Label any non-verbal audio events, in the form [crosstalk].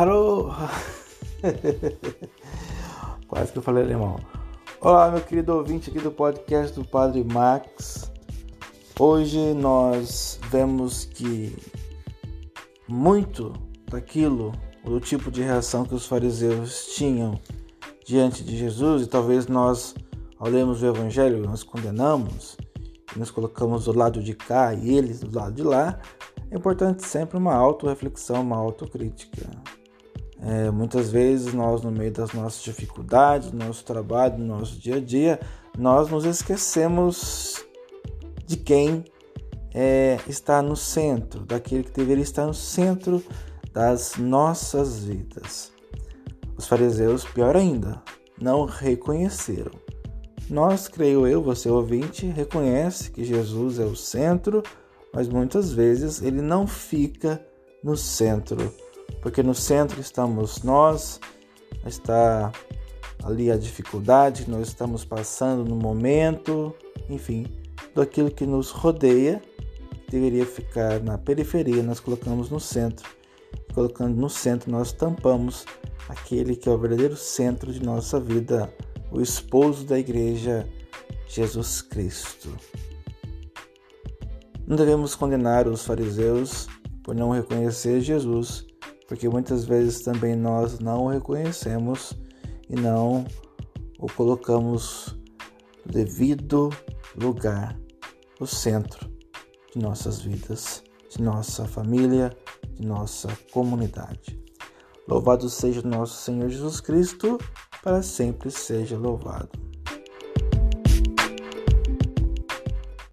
Alô! [laughs] Quase que eu falei alemão. Olá, meu querido ouvinte aqui do podcast do Padre Max. Hoje nós vemos que muito daquilo, do tipo de reação que os fariseus tinham diante de Jesus, e talvez nós, ao lermos o Evangelho, nós condenamos nos colocamos do lado de cá e eles do lado de lá, é importante sempre uma autorreflexão, uma autocrítica. É, muitas vezes nós, no meio das nossas dificuldades, do nosso trabalho, do nosso dia a dia, nós nos esquecemos de quem é, está no centro, daquele que deveria estar no centro das nossas vidas. Os fariseus, pior ainda, não reconheceram. Nós, creio eu, você ouvinte, reconhece que Jesus é o centro, mas muitas vezes ele não fica no centro porque no centro estamos nós, está ali a dificuldade que nós estamos passando no momento, enfim, daquilo que nos rodeia, deveria ficar na periferia, nós colocamos no centro. Colocando no centro, nós tampamos aquele que é o verdadeiro centro de nossa vida, o esposo da igreja, Jesus Cristo. Não devemos condenar os fariseus por não reconhecer Jesus porque muitas vezes também nós não o reconhecemos e não o colocamos no devido lugar, o centro de nossas vidas, de nossa família, de nossa comunidade. Louvado seja nosso Senhor Jesus Cristo, para sempre seja louvado.